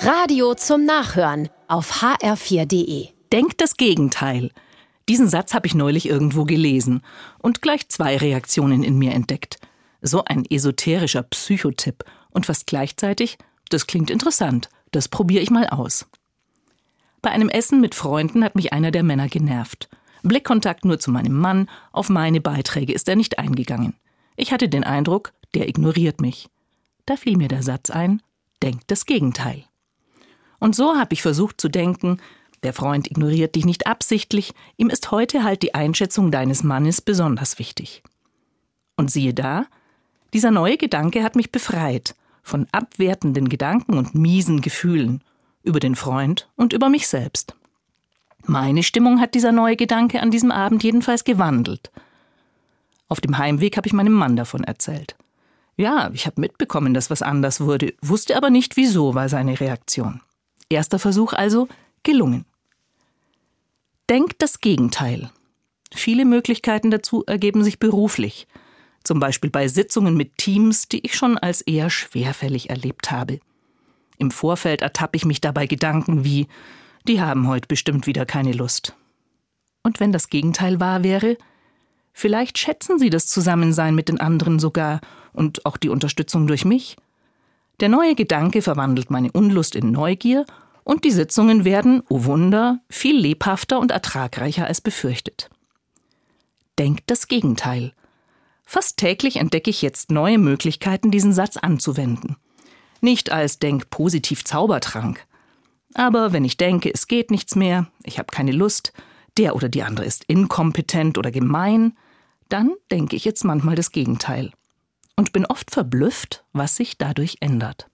Radio zum Nachhören auf hr4.de. Denkt das Gegenteil. Diesen Satz habe ich neulich irgendwo gelesen und gleich zwei Reaktionen in mir entdeckt. So ein esoterischer Psychotipp und fast gleichzeitig, das klingt interessant, das probiere ich mal aus. Bei einem Essen mit Freunden hat mich einer der Männer genervt. Blickkontakt nur zu meinem Mann, auf meine Beiträge ist er nicht eingegangen. Ich hatte den Eindruck, der ignoriert mich. Da fiel mir der Satz ein, denkt das Gegenteil. Und so habe ich versucht zu denken, der Freund ignoriert dich nicht absichtlich, ihm ist heute halt die Einschätzung deines Mannes besonders wichtig. Und siehe da, dieser neue Gedanke hat mich befreit von abwertenden Gedanken und miesen Gefühlen über den Freund und über mich selbst. Meine Stimmung hat dieser neue Gedanke an diesem Abend jedenfalls gewandelt. Auf dem Heimweg habe ich meinem Mann davon erzählt. Ja, ich habe mitbekommen, dass was anders wurde, wusste aber nicht wieso, war seine Reaktion. Erster Versuch also gelungen. Denkt das Gegenteil. Viele Möglichkeiten dazu ergeben sich beruflich, zum Beispiel bei Sitzungen mit Teams, die ich schon als eher schwerfällig erlebt habe. Im Vorfeld ertappe ich mich dabei Gedanken wie, die haben heute bestimmt wieder keine Lust. Und wenn das Gegenteil wahr wäre, vielleicht schätzen sie das Zusammensein mit den anderen sogar und auch die Unterstützung durch mich. Der neue Gedanke verwandelt meine Unlust in Neugier und die Sitzungen werden, oh Wunder, viel lebhafter und ertragreicher als befürchtet. Denkt das Gegenteil. Fast täglich entdecke ich jetzt neue Möglichkeiten, diesen Satz anzuwenden. Nicht als Denk-positiv Zaubertrank. Aber wenn ich denke, es geht nichts mehr, ich habe keine Lust, der oder die andere ist inkompetent oder gemein, dann denke ich jetzt manchmal das Gegenteil und bin oft verblüfft, was sich dadurch ändert.